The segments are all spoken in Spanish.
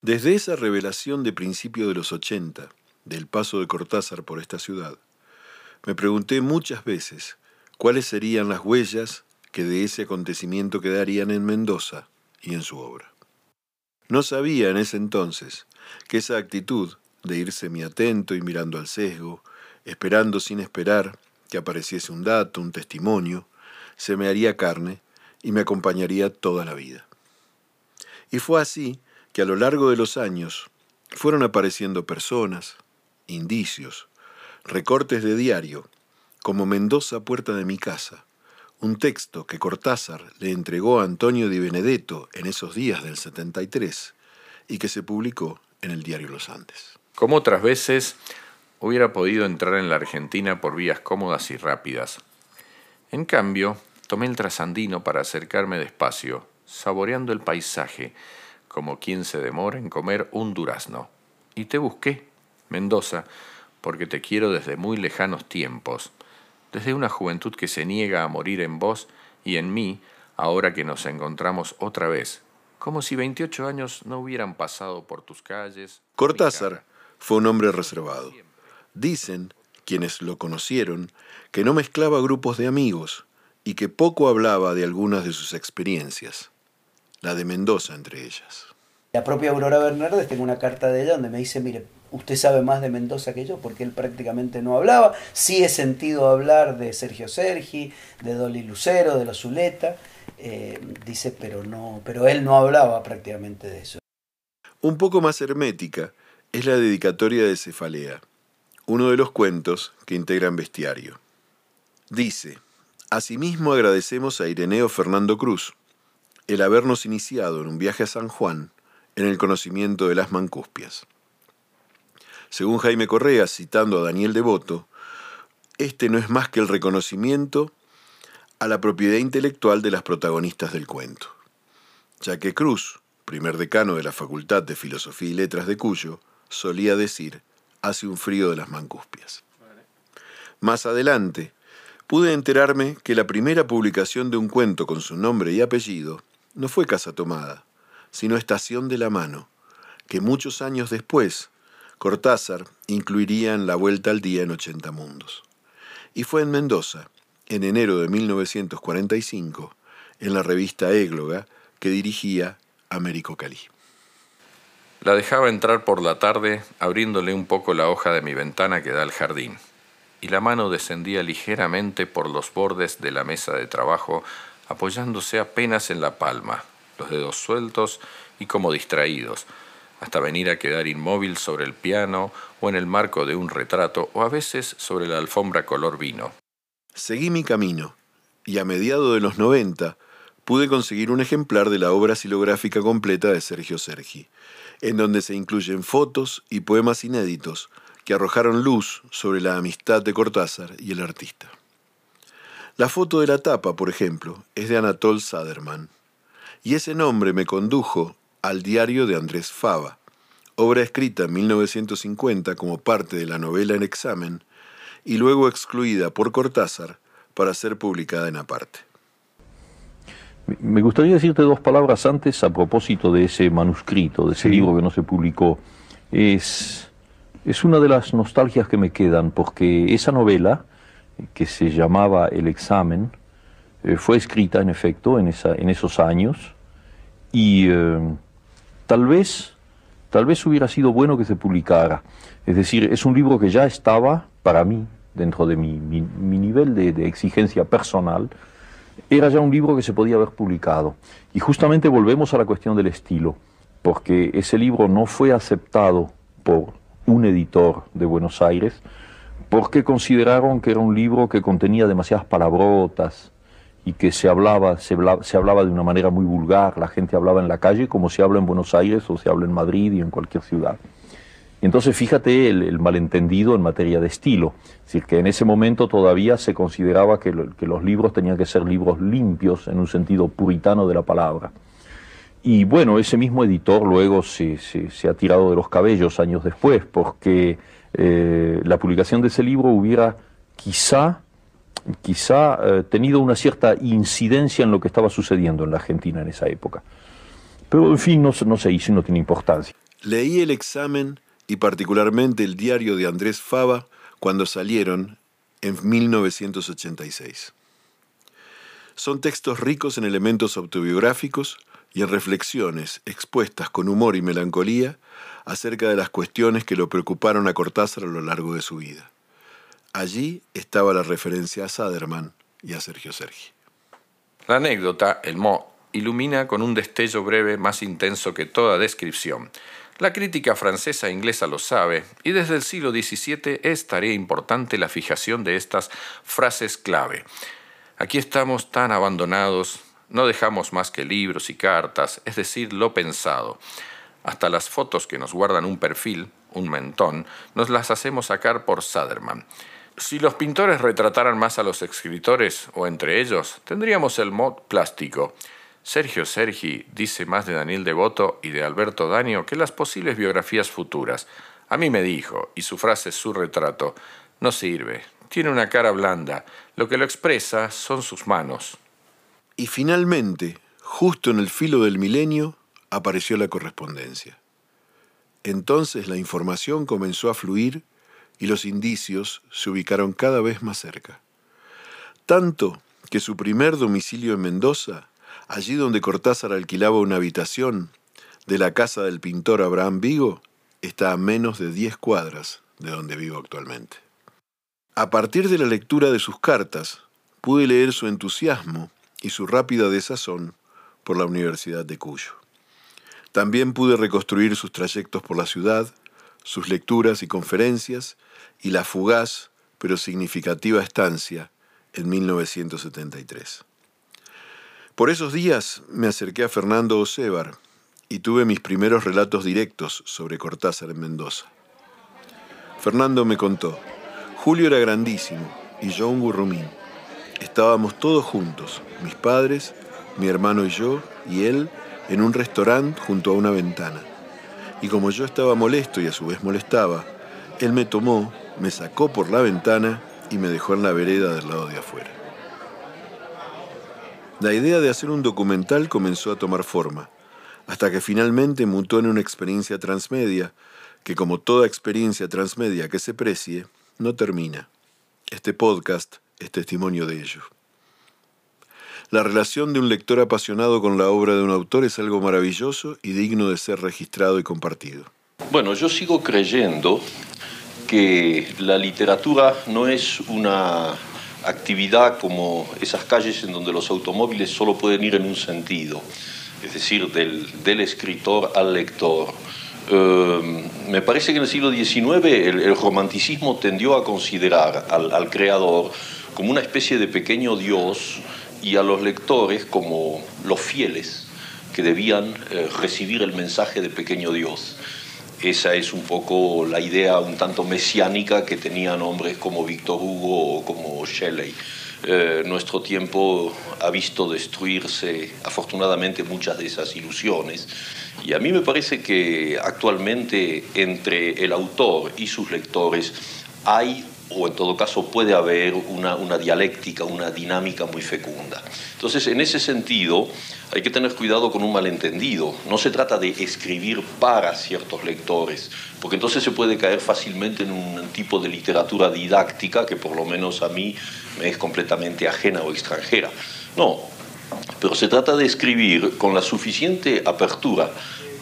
Desde esa revelación de principio de los 80, del paso de Cortázar por esta ciudad, me pregunté muchas veces cuáles serían las huellas que de ese acontecimiento quedarían en Mendoza y en su obra. No sabía en ese entonces que esa actitud de ir semiatento y mirando al sesgo, esperando sin esperar que apareciese un dato, un testimonio, se me haría carne y me acompañaría toda la vida. Y fue así que a lo largo de los años fueron apareciendo personas, indicios, recortes de diario, como Mendoza Puerta de mi casa, un texto que Cortázar le entregó a Antonio Di Benedetto en esos días del 73 y que se publicó en el diario Los Andes. Como otras veces, hubiera podido entrar en la Argentina por vías cómodas y rápidas. En cambio, tomé el trasandino para acercarme despacio, saboreando el paisaje, como quien se demora en comer un durazno. Y te busqué, Mendoza, porque te quiero desde muy lejanos tiempos, desde una juventud que se niega a morir en vos y en mí, ahora que nos encontramos otra vez, como si 28 años no hubieran pasado por tus calles. Cortázar fue un hombre reservado. Dicen, quienes lo conocieron, que no mezclaba grupos de amigos y que poco hablaba de algunas de sus experiencias la de Mendoza entre ellas. La propia Aurora Bernardes, tengo una carta de ella donde me dice, mire, usted sabe más de Mendoza que yo, porque él prácticamente no hablaba. Sí he sentido hablar de Sergio Sergi, de Dolly Lucero, de los Zuleta, eh, dice, pero, no, pero él no hablaba prácticamente de eso. Un poco más hermética es la dedicatoria de Cefalea, uno de los cuentos que integran Bestiario. Dice, Asimismo agradecemos a Ireneo Fernando Cruz, el habernos iniciado en un viaje a San Juan en el conocimiento de las mancuspias. Según Jaime Correa, citando a Daniel Devoto, este no es más que el reconocimiento a la propiedad intelectual de las protagonistas del cuento, ya que Cruz, primer decano de la Facultad de Filosofía y Letras de Cuyo, solía decir, hace un frío de las mancuspias. Más adelante, pude enterarme que la primera publicación de un cuento con su nombre y apellido no fue Casa Tomada, sino Estación de la Mano, que muchos años después Cortázar incluiría en La Vuelta al Día en 80 Mundos. Y fue en Mendoza, en enero de 1945, en la revista Égloga, que dirigía Américo Calí. La dejaba entrar por la tarde, abriéndole un poco la hoja de mi ventana que da al jardín, y la mano descendía ligeramente por los bordes de la mesa de trabajo apoyándose apenas en la palma, los dedos sueltos y como distraídos, hasta venir a quedar inmóvil sobre el piano o en el marco de un retrato o a veces sobre la alfombra color vino. Seguí mi camino y a mediados de los 90 pude conseguir un ejemplar de la obra silográfica completa de Sergio Sergi, en donde se incluyen fotos y poemas inéditos que arrojaron luz sobre la amistad de Cortázar y el artista. La foto de la tapa, por ejemplo, es de Anatol Saderman, y ese nombre me condujo al diario de Andrés Fava, obra escrita en 1950 como parte de la novela en examen y luego excluida por Cortázar para ser publicada en aparte. Me gustaría decirte dos palabras antes a propósito de ese manuscrito, de ese libro que no se publicó. Es, es una de las nostalgias que me quedan, porque esa novela, que se llamaba El examen, eh, fue escrita en efecto en, esa, en esos años y eh, tal vez tal vez hubiera sido bueno que se publicara. Es decir, es un libro que ya estaba para mí, dentro de mi, mi, nivel de, de, exigencia personal, era ya un libro que se podía haber publicado. Y justamente volvemos a la cuestión del estilo, porque ese libro no fue aceptado por un editor de Buenos Aires, porque consideraron que era un libro que contenía demasiadas palabrotas y que se hablaba, se hablaba, de una manera muy vulgar, la gente hablaba en la calle como se habla en Buenos Aires o se habla en Madrid y en cualquier ciudad. Y entonces fíjate el, malentendido en materia de estilo, es decir, que en ese momento todavía se consideraba que, los libros tenían que ser libros limpios en un sentido puritano de la palabra. Y bueno, ese mismo editor luego se, se, se ha tirado de los cabellos años después, porque eh, la publicación de ese libro hubiera quizá, quizá eh, tenido una cierta incidencia en lo que estaba sucediendo en la Argentina en esa época. Pero en fin, no, no se hizo no tiene importancia. Leí el examen y particularmente el diario de Andrés Fava cuando salieron en 1986. Son textos ricos en elementos autobiográficos y en reflexiones expuestas con humor y melancolía acerca de las cuestiones que lo preocuparon a Cortázar a lo largo de su vida. Allí estaba la referencia a Saderman y a Sergio Sergi. La anécdota, el mo, ilumina con un destello breve más intenso que toda descripción. La crítica francesa e inglesa lo sabe, y desde el siglo XVII es tarea importante la fijación de estas frases clave. Aquí estamos tan abandonados, no dejamos más que libros y cartas, es decir, lo pensado. Hasta las fotos que nos guardan un perfil, un mentón, nos las hacemos sacar por Saderman. Si los pintores retrataran más a los escritores, o entre ellos, tendríamos el mod plástico. Sergio Sergi dice más de Daniel Devoto y de Alberto Daño que las posibles biografías futuras. A mí me dijo, y su frase es su retrato, no sirve, tiene una cara blanda, lo que lo expresa son sus manos. Y finalmente, justo en el filo del milenio, apareció la correspondencia. Entonces la información comenzó a fluir y los indicios se ubicaron cada vez más cerca. Tanto que su primer domicilio en Mendoza, allí donde Cortázar alquilaba una habitación de la casa del pintor Abraham Vigo, está a menos de 10 cuadras de donde vivo actualmente. A partir de la lectura de sus cartas, pude leer su entusiasmo y su rápida desazón por la Universidad de Cuyo. También pude reconstruir sus trayectos por la ciudad, sus lecturas y conferencias, y la fugaz pero significativa estancia en 1973. Por esos días me acerqué a Fernando Osebar y tuve mis primeros relatos directos sobre Cortázar en Mendoza. Fernando me contó, Julio era grandísimo y yo un gurrumín. Estábamos todos juntos, mis padres, mi hermano y yo, y él, en un restaurante junto a una ventana. Y como yo estaba molesto y a su vez molestaba, él me tomó, me sacó por la ventana y me dejó en la vereda del lado de afuera. La idea de hacer un documental comenzó a tomar forma, hasta que finalmente mutó en una experiencia transmedia, que como toda experiencia transmedia que se precie, no termina. Este podcast es testimonio de ello. La relación de un lector apasionado con la obra de un autor es algo maravilloso y digno de ser registrado y compartido. Bueno, yo sigo creyendo que la literatura no es una actividad como esas calles en donde los automóviles solo pueden ir en un sentido, es decir, del, escritor al lector. Eh, me parece que en el siglo XIX el, romanticismo tendió a considerar al, creador como una especie de pequeño dios y a los lectores como los fieles que debían eh, recibir el mensaje de pequeño dios. Esa es un poco la idea un tanto mesiánica que tenían hombres como Víctor Hugo o como Shelley. Eh, nuestro tiempo ha visto destruirse afortunadamente muchas de esas ilusiones y a mí me parece que actualmente entre el autor y sus lectores hay o en todo caso puede haber una, una, dialéctica, una dinámica muy fecunda. Entonces, en ese sentido, hay que tener cuidado con un malentendido. No se trata de escribir para ciertos lectores, porque entonces se puede caer fácilmente en un tipo de literatura didáctica que por lo menos a mí me es completamente ajena o extranjera. No, pero se trata de escribir con la suficiente apertura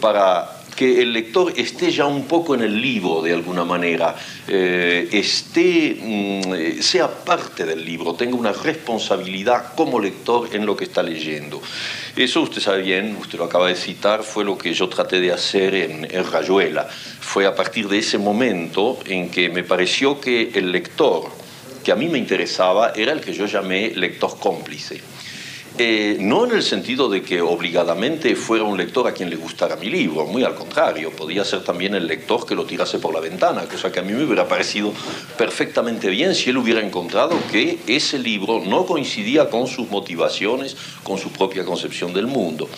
para que el lector esté ya un poco en el libro de alguna manera, eh, esté, mm, sea parte del libro, tenga una responsabilidad como lector en lo que está leyendo. Eso usted sabe bien, usted lo acaba de citar, fue lo que yo traté de hacer en, en Rayuela. Fue a partir de ese momento en que me pareció que el lector que a mí me interesaba era el que yo llamé lector cómplice eh, no en el sentido de que obligadamente fuera un lector a quien le gustara mi libro, muy al contrario, podía ser también el lector que lo tirase por la ventana, cosa que a mí me hubiera parecido perfectamente bien si él hubiera encontrado que ese libro no coincidía con sus motivaciones, con su propia concepción del mundo.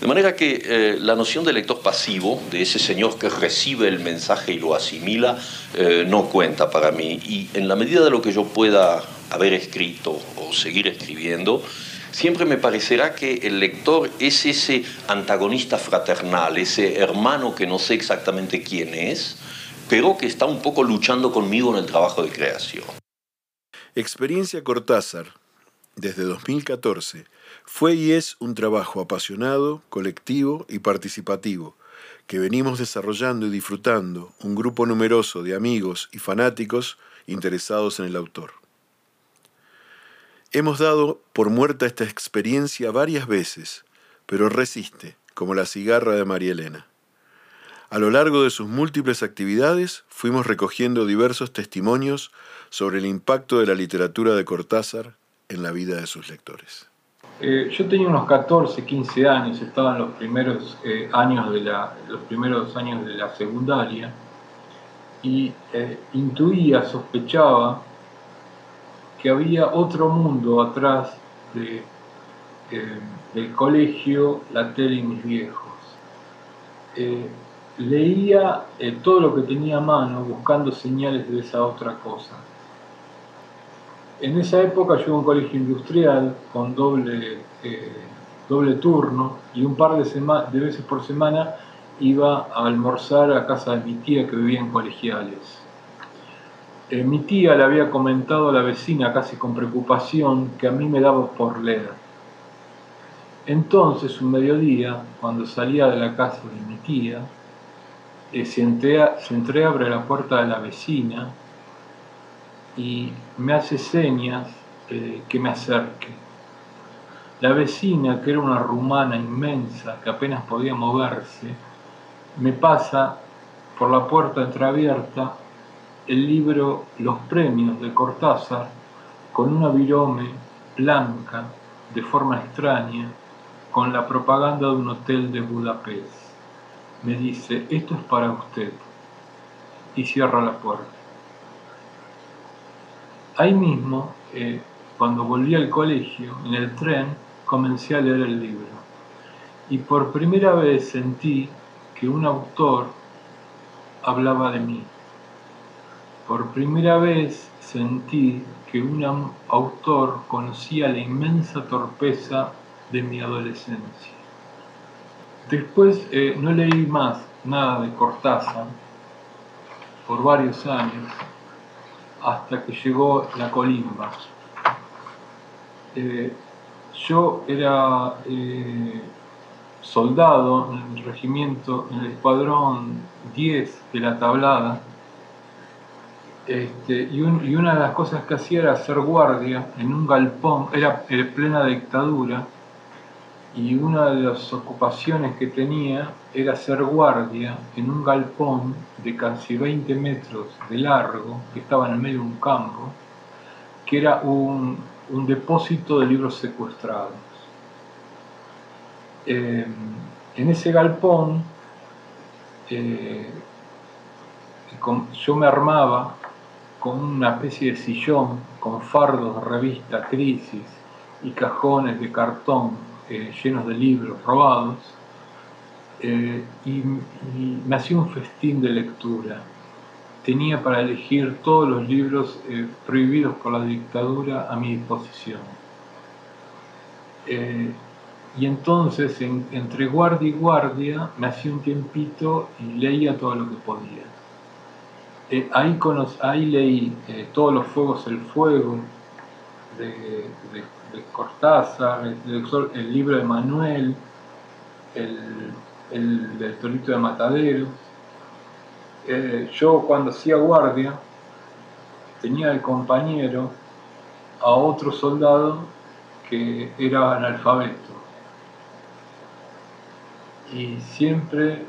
De manera que eh, la noción de lector pasivo, de ese señor que recibe el mensaje y lo asimila, eh, no cuenta para mí. Y en la medida de lo que yo pueda haber escrito o seguir escribiendo, siempre me parecerá que el lector es ese antagonista fraternal, ese hermano que no sé exactamente quién es, pero que está un poco luchando conmigo en el trabajo de creación. Experiencia Cortázar, desde 2014, fue y es un trabajo apasionado, colectivo y participativo, que venimos desarrollando y disfrutando un grupo numeroso de amigos y fanáticos interesados en el autor. Hemos dado por muerta esta experiencia varias veces, pero resiste, como la cigarra de María Elena. A lo largo de sus múltiples actividades fuimos recogiendo diversos testimonios sobre el impacto de la literatura de Cortázar en la vida de sus lectores. Eh, yo tenía unos 14, 15 años, estaba en los primeros, eh, años de la, los primeros años de la secundaria y eh, intuía, sospechaba que había otro mundo atrás de, del colegio, la tele y mis viejos leía eh, todo lo que tenía a mano buscando señales de esa otra cosa. En esa época yo iba a un colegio industrial con doble, eh, doble turno y un par de veces por semana iba a almorzar a casa de mi tía que vivía en colegiales. Eh, mi tía le había comentado a la vecina casi con preocupación que a mí me daba por leer. Entonces, un mediodía, cuando salía de la casa de mi tía, se, entreabre la puerta de la vecina y me hace señas eh, que me acerque. La vecina, que era una rumana inmensa que apenas podía moverse, me pasa por la puerta entreabierta el libro Los Premios de Cortázar con una virome blanca de forma extraña con la propaganda de un hotel de Budapest me dice, esto es para usted, y cierra la puerta. Ahí mismo, eh, cuando volví al colegio, en el tren, comencé a leer el libro. Y por primera vez sentí que un autor hablaba de mí. Por primera vez sentí que un autor conocía la inmensa torpeza de mi adolescencia. Después eh, no leí más nada de Cortázar por varios años, hasta que llegó la colimba. Eh, yo era eh, soldado en el regimiento, en el escuadrón 10 de la tablada, este, y, una de las cosas que hacía era hacer guardia en un galpón, era en plena dictadura, y una de las ocupaciones que tenía era ser guardia en un galpón de casi 20 metros de largo que estaba en el medio de un campo, que era un, depósito de libros secuestrados. Eh, en ese galpón eh, yo me armaba con una especie de sillón con fardos revista Crisis y cajones de cartón eh, llenos de libros robados, eh, y, me hacía un festín de lectura. Tenía para elegir todos los libros eh, prohibidos por la dictadura a mi disposición. y entonces, entre guardia y guardia, me hacía un tiempito y leía todo lo que podía. Ahí, ahí leí todos los fuegos el fuego de de Cortázar, el, libro de Manuel, el, del Torito de Matadero. Eh, yo cuando hacía guardia tenía de compañero a otro soldado que era analfabeto. Y siempre,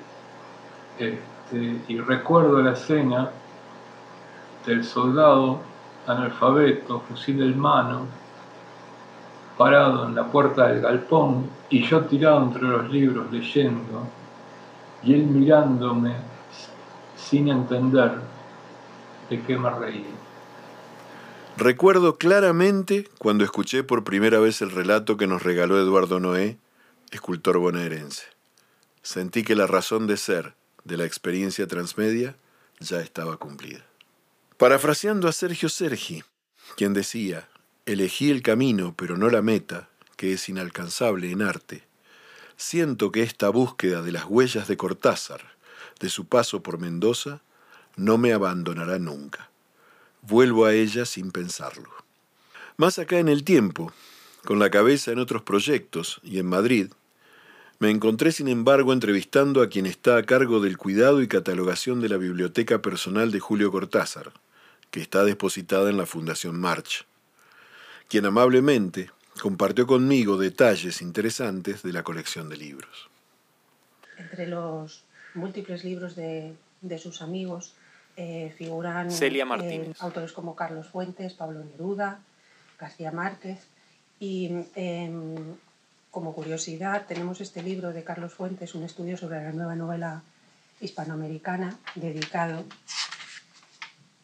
este, y recuerdo la escena del soldado analfabeto, fusil en mano, parado en la puerta del galpón y yo tirado entre los libros leyendo y él mirándome sin entender de qué me reía. Recuerdo claramente cuando escuché por primera vez el relato que nos regaló Eduardo Noé, escultor bonaerense. Sentí que la razón de ser de la experiencia transmedia ya estaba cumplida. Parafraseando a Sergio Sergi, quien decía, elegí el camino pero no la meta, que es inalcanzable en arte, siento que esta búsqueda de las huellas de Cortázar, de su paso por Mendoza, no me abandonará nunca. Vuelvo a ella sin pensarlo. Más acá en el tiempo, con la cabeza en otros proyectos y en Madrid, me encontré sin embargo entrevistando a quien está a cargo del cuidado y catalogación de la biblioteca personal de Julio Cortázar, que está depositada en la Fundación March, quien amablemente compartió conmigo detalles interesantes de la colección de libros. Entre los múltiples libros de, sus amigos eh, figuran eh, autores como Carlos Fuentes, Pablo Neruda, García Márquez y em, como curiosidad tenemos este libro de Carlos Fuentes, un estudio sobre la nueva novela hispanoamericana dedicado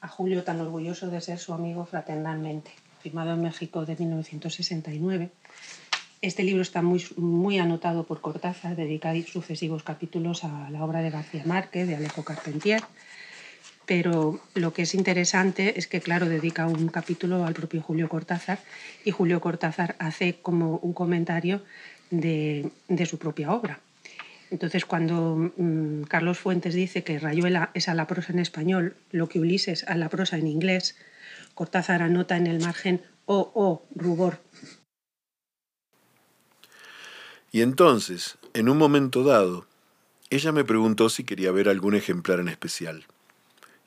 a Julio tan orgulloso de ser su amigo fraternalmente firmado en México de 1969. Este libro está muy, muy anotado por Cortázar, dedica sucesivos capítulos a la obra de García Márquez, de Alejo Carpentier, pero lo que es interesante es que, claro, dedica un capítulo al propio Julio Cortázar y Julio Cortázar hace como un comentario de, de su propia obra. Entonces, cuando mm, Carlos Fuentes dice que Rayuela es a la prosa en español, lo que Ulises a la prosa en inglés, Cortázar anota en el margen o o rubor. Y entonces, en un momento dado, ella me preguntó si quería ver algún ejemplar en especial.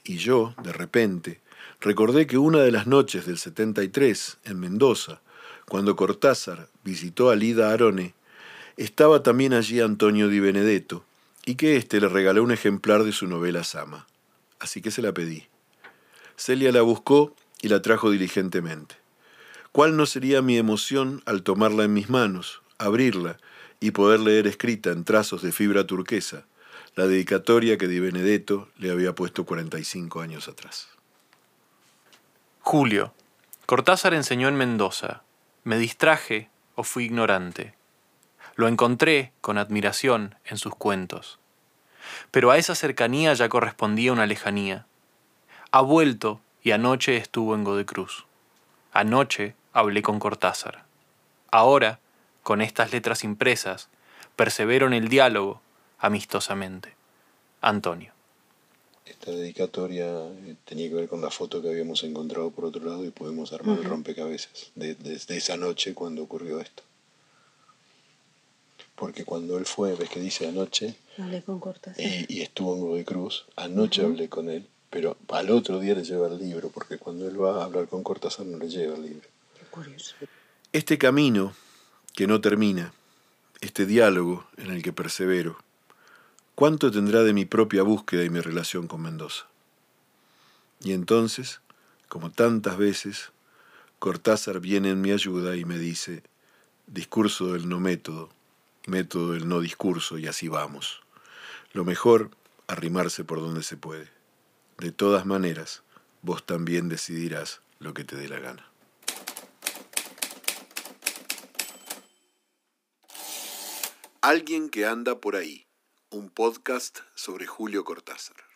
Y yo, de repente, recordé que una de las noches del 73, en Mendoza, cuando Cortázar visitó a Lida Arone, estaba también allí Antonio Di Benedetto, y que éste le regaló un ejemplar de su novela Sama. Así que se la pedí. Celia la buscó y la trajo diligentemente. ¿Cuál no sería mi emoción al tomarla en mis manos, abrirla y poder leer escrita en trazos de fibra turquesa la dedicatoria que Di Benedetto le había puesto 45 años atrás? Julio. Cortázar enseñó en Mendoza. Me distraje o fui ignorante. Lo encontré con admiración en sus cuentos. Pero a esa cercanía ya correspondía una lejanía. Ha vuelto y anoche estuvo en Godecruz. Anoche hablé con Cortázar. Ahora, con estas letras impresas, persevero en el diálogo amistosamente. Antonio. Esta dedicatoria eh, tenía que ver con la foto que habíamos encontrado por otro lado y podemos armar el rompecabezas desde esa noche cuando ocurrió esto. Porque cuando él fue, ves que dice anoche, hablé con Cortázar. Eh, y estuvo en Godecruz, anoche hablé con él pero al otro día le lleva el libro, porque cuando él va a hablar con Cortázar no le lleva el libro. Qué curioso. Este camino que no termina, este diálogo en el que persevero, ¿cuánto tendrá de mi propia búsqueda y mi relación con Mendoza? Y entonces, como tantas veces, Cortázar viene en mi ayuda y me dice, discurso del no método, método del no discurso, y así vamos. Lo mejor, arrimarse por donde se puede. De todas maneras, vos también decidirás lo que te dé la gana. Alguien que anda por ahí, un podcast sobre Julio Cortázar.